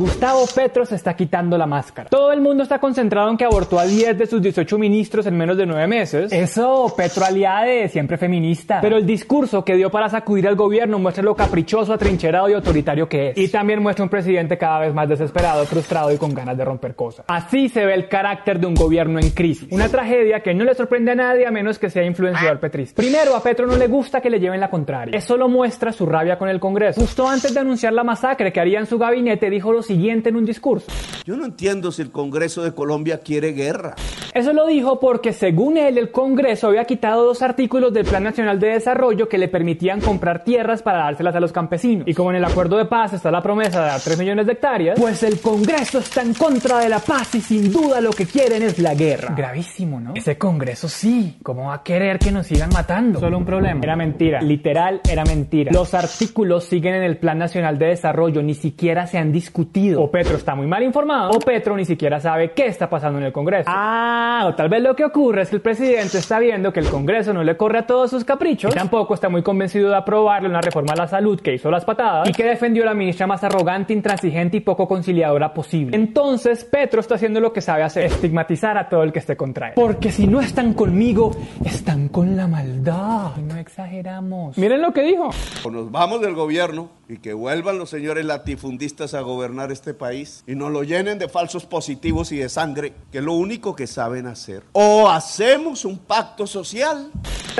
Gustavo Petro se está quitando la máscara. Todo el mundo está concentrado en que abortó a 10 de sus 18 ministros en menos de 9 meses. Eso, Petro aliade, siempre feminista. Pero el discurso que dio para sacudir al gobierno muestra lo caprichoso, atrincherado y autoritario que es. Y también muestra un presidente cada vez más desesperado, frustrado y con ganas de romper cosas. Así se ve el carácter de un gobierno en crisis. Una tragedia que no le sorprende a nadie a menos que sea influenciador petrista. Primero, a Petro no le gusta que le lleven la contraria. Eso lo muestra su rabia con el Congreso. Justo antes de anunciar la masacre que haría en su gabinete, dijo lo siguiente en un discurso. Yo no entiendo si el Congreso de Colombia quiere guerra. Eso lo dijo porque según él el Congreso había quitado dos artículos del Plan Nacional de Desarrollo que le permitían comprar tierras para dárselas a los campesinos. Y como en el acuerdo de paz está la promesa de dar 3 millones de hectáreas, pues el Congreso está en contra de la paz y sin duda lo que quieren es la guerra. Gravísimo, ¿no? Ese Congreso sí. ¿Cómo va a querer que nos sigan matando? Solo un problema. Era mentira. Literal era mentira. Los artículos siguen en el Plan Nacional de Desarrollo, ni siquiera se han discutido. O Petro está muy mal informado, o Petro ni siquiera sabe qué está pasando en el Congreso. Ah, o tal vez lo que ocurre es que el presidente está viendo que el Congreso no le corre a todos sus caprichos, y tampoco está muy convencido de aprobarle una reforma a la salud que hizo las patadas, y que defendió a la ministra más arrogante, intransigente y poco conciliadora posible. Entonces, Petro está haciendo lo que sabe hacer, estigmatizar a todo el que esté contra él. Porque si no están conmigo, están con la maldad. No exageramos. Miren lo que dijo. O nos vamos del gobierno y que vuelvan los señores latifundistas a gobernar este país y nos lo llenen de falsos positivos y de sangre, que es lo único que saben hacer. O hacemos un pacto social.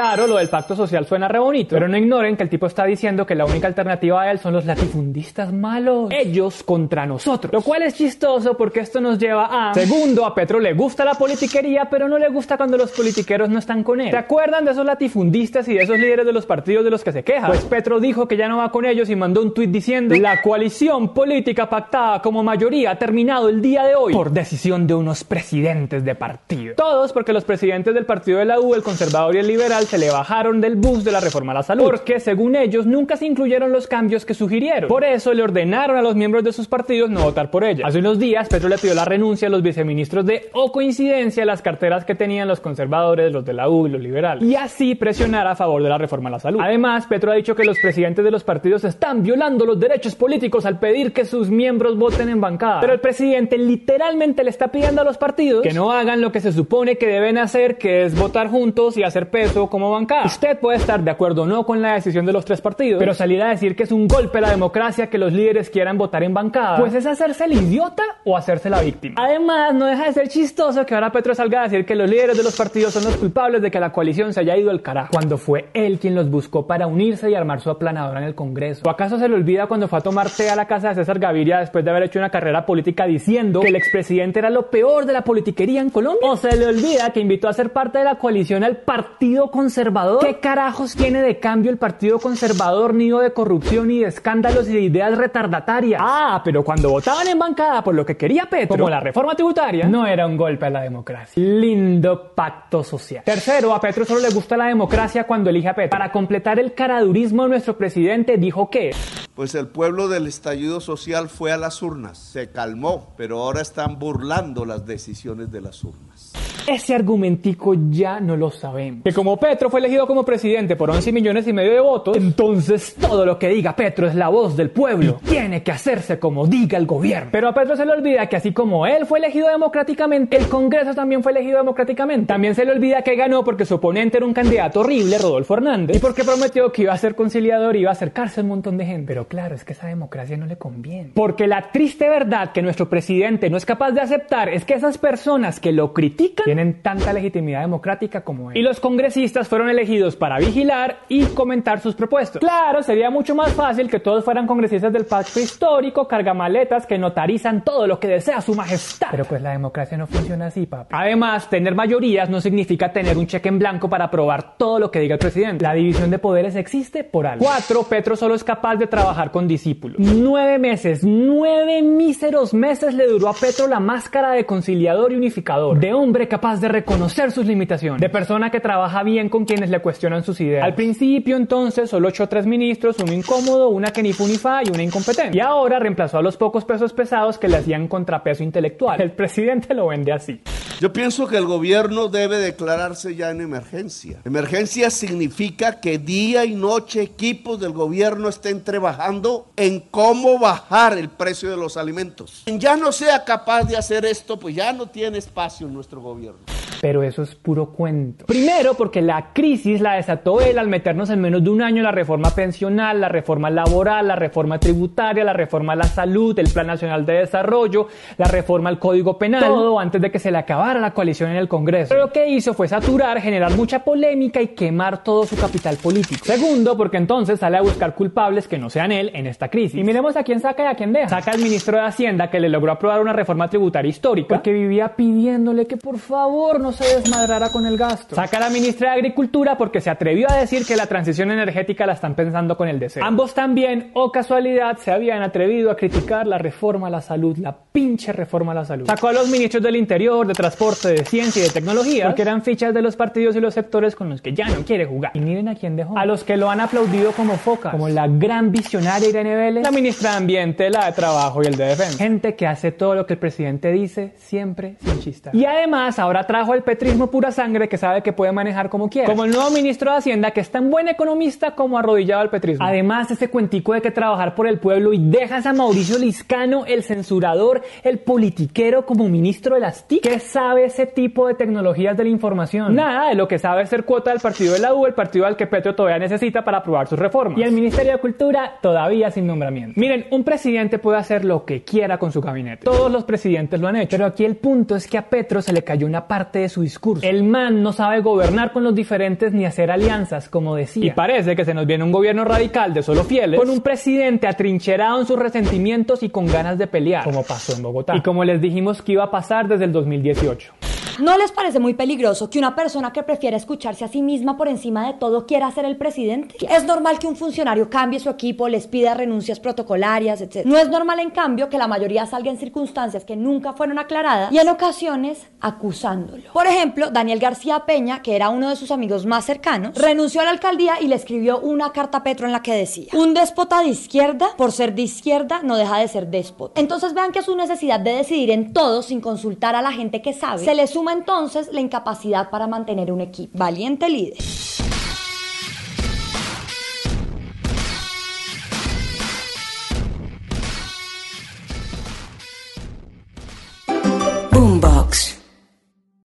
Claro, lo del pacto social suena re bonito, pero no ignoren que el tipo está diciendo que la única alternativa a él son los latifundistas malos. Ellos contra nosotros. Lo cual es chistoso porque esto nos lleva a... Segundo, a Petro le gusta la politiquería, pero no le gusta cuando los politiqueros no están con él. ¿Se acuerdan de esos latifundistas y de esos líderes de los partidos de los que se quejan? Pues Petro dijo que ya no va con ellos y mandó un tuit diciendo la coalición política pactada como mayoría ha terminado el día de hoy por decisión de unos presidentes de partido. Todos porque los presidentes del partido de la U, el conservador y el liberal se le bajaron del bus de la reforma a la salud porque según ellos nunca se incluyeron los cambios que sugirieron. Por eso le ordenaron a los miembros de sus partidos no votar por ella. Hace unos días Petro le pidió la renuncia a los viceministros de o coincidencia las carteras que tenían los conservadores, los de la U y los liberales y así presionar a favor de la reforma a la salud. Además, Petro ha dicho que los presidentes de los partidos están violando los derechos políticos al pedir que sus miembros voten en bancada. Pero el presidente literalmente le está pidiendo a los partidos que no hagan lo que se supone que deben hacer, que es votar juntos y hacer peso bancada. Usted puede estar de acuerdo o no con la decisión de los tres partidos, pero salir a decir que es un golpe a la democracia que los líderes quieran votar en bancada, pues es hacerse el idiota o hacerse la víctima. Además, no deja de ser chistoso que ahora Petro salga a decir que los líderes de los partidos son los culpables de que la coalición se haya ido al carajo, cuando fue él quien los buscó para unirse y armar su aplanadora en el Congreso. ¿O acaso se le olvida cuando fue a tomar té a la casa de César Gaviria después de haber hecho una carrera política diciendo que el expresidente era lo peor de la politiquería en Colombia? ¿O se le olvida que invitó a ser parte de la coalición al Partido Conservador? ¿Qué carajos tiene de cambio el Partido Conservador nido de corrupción y de escándalos y de ideas retardatarias? Ah, pero cuando votaban en bancada por lo que quería Petro, como la reforma tributaria, no era un golpe a la democracia. Lindo pacto social. Tercero, a Petro solo le gusta la democracia cuando elige a Petro. Para completar el caradurismo, nuestro presidente dijo que Pues el pueblo del estallido social fue a las urnas, se calmó, pero ahora están burlando las decisiones de las urnas. Ese argumentico ya no lo sabemos. Que como Petro fue elegido como presidente por 11 millones y medio de votos, entonces todo lo que diga Petro es la voz del pueblo. Tiene que hacerse como diga el gobierno. Pero a Petro se le olvida que así como él fue elegido democráticamente, el Congreso también fue elegido democráticamente. También se le olvida que ganó porque su oponente era un candidato horrible, Rodolfo Hernández, y porque prometió que iba a ser conciliador y iba a acercarse a un montón de gente. Pero claro, es que esa democracia no le conviene. Porque la triste verdad que nuestro presidente no es capaz de aceptar es que esas personas que lo critican tienen tanta legitimidad democrática como él. Y los congresistas fueron elegidos para vigilar y comentar sus propuestas. Claro, sería mucho más fácil que todos fueran congresistas del pacto histórico, cargamaletas que notarizan todo lo que desea su majestad. Pero pues la democracia no funciona así, papi. Además, tener mayorías no significa tener un cheque en blanco para aprobar todo lo que diga el presidente. La división de poderes existe por algo. Cuatro, Petro solo es capaz de trabajar con discípulos. Nueve meses, nueve míseros meses le duró a Petro la máscara de conciliador y unificador. De hombre capaz de reconocer sus limitaciones. De persona que trabaja bien con quienes le cuestionan sus ideas. Al principio, entonces, solo echó tres ministros, uno incómodo, una que ni fu ni fa y una incompetente. Y ahora reemplazó a los pocos pesos pesados que le hacían contrapeso intelectual. El presidente lo vende así. Yo pienso que el gobierno debe declararse ya en emergencia. Emergencia significa que día y noche equipos del gobierno estén trabajando en cómo bajar el precio de los alimentos. Quien ya no sea capaz de hacer esto, pues ya no tiene espacio en nuestro gobierno. Pero eso es puro cuento. Primero, porque la crisis la desató él al meternos en menos de un año la reforma pensional, la reforma laboral, la reforma tributaria, la reforma a la salud, el Plan Nacional de Desarrollo, la reforma al Código Penal, todo antes de que se le acabara la coalición en el Congreso. Pero lo que hizo fue saturar, generar mucha polémica y quemar todo su capital político. Segundo, porque entonces sale a buscar culpables que no sean él en esta crisis. Y miremos a quién saca y a quién deja. Saca al ministro de Hacienda que le logró aprobar una reforma tributaria histórica porque vivía pidiéndole que por favor no se desmadrara con el gasto. Saca a la ministra de Agricultura porque se atrevió a decir que la transición energética la están pensando con el deseo. Ambos también, o casualidad, se habían atrevido a criticar la reforma a la salud, la pinche reforma a la salud. Sacó a los ministros del Interior, de Transporte, de Ciencia y de Tecnología porque eran fichas de los partidos y los sectores con los que ya no quiere jugar. Y miren a quién dejó. A los que lo han aplaudido como foca, como la gran visionaria Irene Vélez, la ministra de Ambiente, la de Trabajo y el de Defensa. Gente que hace todo lo que el presidente dice, siempre sin chistar. Y además ahora trajo el petrismo pura sangre que sabe que puede manejar como quiera. Como el nuevo ministro de Hacienda que es tan buen economista como arrodillado al petrismo. Además ese cuentico de que trabajar por el pueblo y dejas a Mauricio Liscano, el censurador, el politiquero como ministro de las TIC. ¿Qué sabe ese tipo de tecnologías de la información? Nada de lo que sabe ser cuota del partido de la U, el partido al que Petro todavía necesita para aprobar sus reformas. Y el Ministerio de Cultura todavía sin nombramiento. Miren, un presidente puede hacer lo que quiera con su gabinete. Todos los presidentes lo han hecho. Pero aquí el punto es que a Petro se le cayó una parte de su discurso. El man no sabe gobernar con los diferentes ni hacer alianzas, como decía. Y parece que se nos viene un gobierno radical de solo fieles, con un presidente atrincherado en sus resentimientos y con ganas de pelear, como pasó en Bogotá. Y como les dijimos que iba a pasar desde el 2018. ¿No les parece muy peligroso que una persona que prefiere escucharse a sí misma por encima de todo quiera ser el presidente? Es normal que un funcionario cambie su equipo, les pida renuncias protocolarias, etc. No es normal, en cambio, que la mayoría salga en circunstancias que nunca fueron aclaradas y en ocasiones acusándolo. Por ejemplo, Daniel García Peña, que era uno de sus amigos más cercanos, renunció a la alcaldía y le escribió una carta a Petro en la que decía, un déspota de izquierda, por ser de izquierda, no deja de ser déspota. Entonces vean que su necesidad de decidir en todo sin consultar a la gente que sabe, se le entonces la incapacidad para mantener un equipo. Valiente líder.